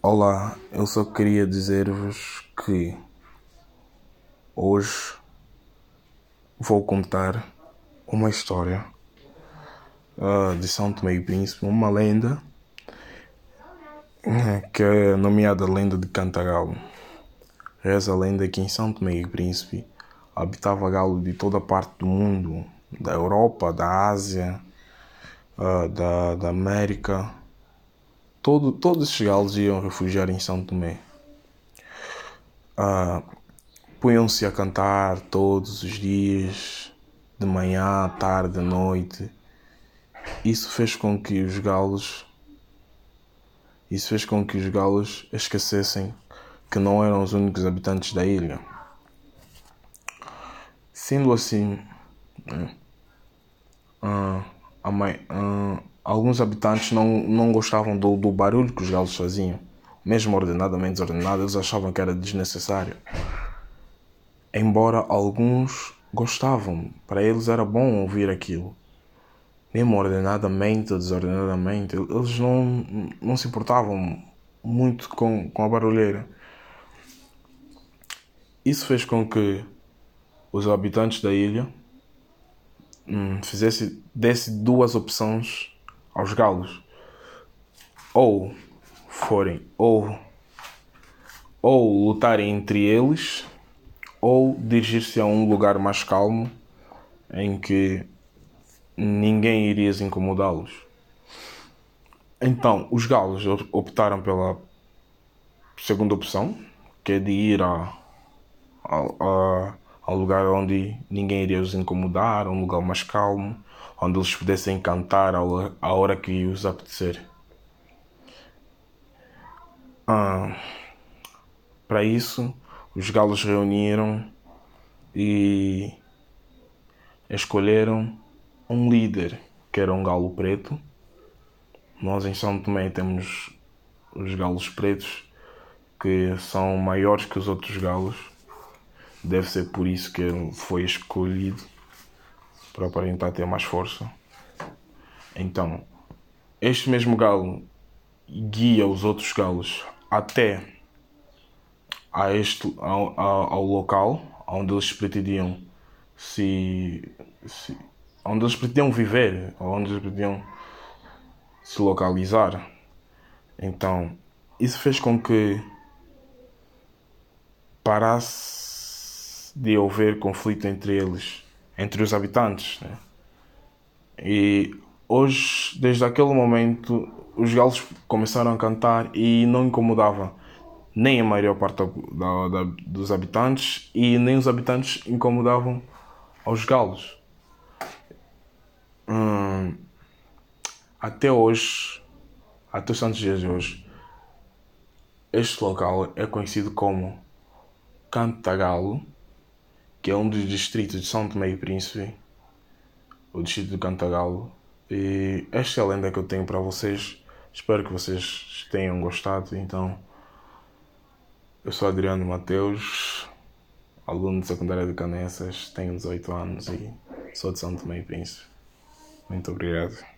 Olá, eu só queria dizer-vos que hoje vou contar uma história uh, de São Tomé e Príncipe, uma lenda uh, que é nomeada Lenda de Cantagalo. Reza a lenda que em São Tomé e Príncipe habitava galo de toda parte do mundo, da Europa, da Ásia, uh, da, da América todo, todos esses galos iam refugiar em São Tomé. Ah, Punham-se a cantar todos os dias, de manhã, tarde, noite. Isso fez com que os galos isso fez com que os galos esquecessem que não eram os únicos habitantes da ilha. Sendo assim, uh, a mãe, uh, alguns habitantes não, não gostavam do, do barulho que os galos faziam. Mesmo ordenadamente desordenado, eles achavam que era desnecessário. Embora alguns gostavam, para eles era bom ouvir aquilo. Mesmo ordenadamente ou desordenadamente, eles não, não se importavam muito com, com a barulheira. Isso fez com que os habitantes da ilha hum, fizesse, desse duas opções aos galos. Ou forem ou ou lutarem entre eles ou dirigir-se a um lugar mais calmo em que ninguém iria incomodá-los. Então, os galos optaram pela segunda opção, que é de ir a, a, a, ao lugar onde ninguém iria os incomodar, um lugar mais calmo, onde eles pudessem cantar a hora que os apetecer. Ah, para isso, os galos reuniram e escolheram um líder, que era um galo preto. Nós em São Tomé temos os galos pretos, que são maiores que os outros galos. Deve ser por isso que ele foi escolhido para aparentar ter mais força. Então, este mesmo galo guia os outros galos até a este, ao, ao local onde eles pretendiam se, se onde eles pretendiam viver, onde eles pretendiam se localizar. Então, isso fez com que parasse de haver conflito entre eles entre os habitantes. Né? E hoje, desde aquele momento, os galos começaram a cantar e não incomodava nem a maior parte da, da, dos habitantes e nem os habitantes incomodavam aos galos. Hum, até hoje, até os santos dias de hoje, este local é conhecido como Cantagalo que é um dos distritos de São Tomé e Príncipe, o distrito de Cantagalo. E esta é a lenda que eu tenho para vocês. Espero que vocês tenham gostado. Então, eu sou Adriano Mateus, aluno de secundária de Canessas, tenho 18 anos e sou de São Tomé e Príncipe. Muito obrigado.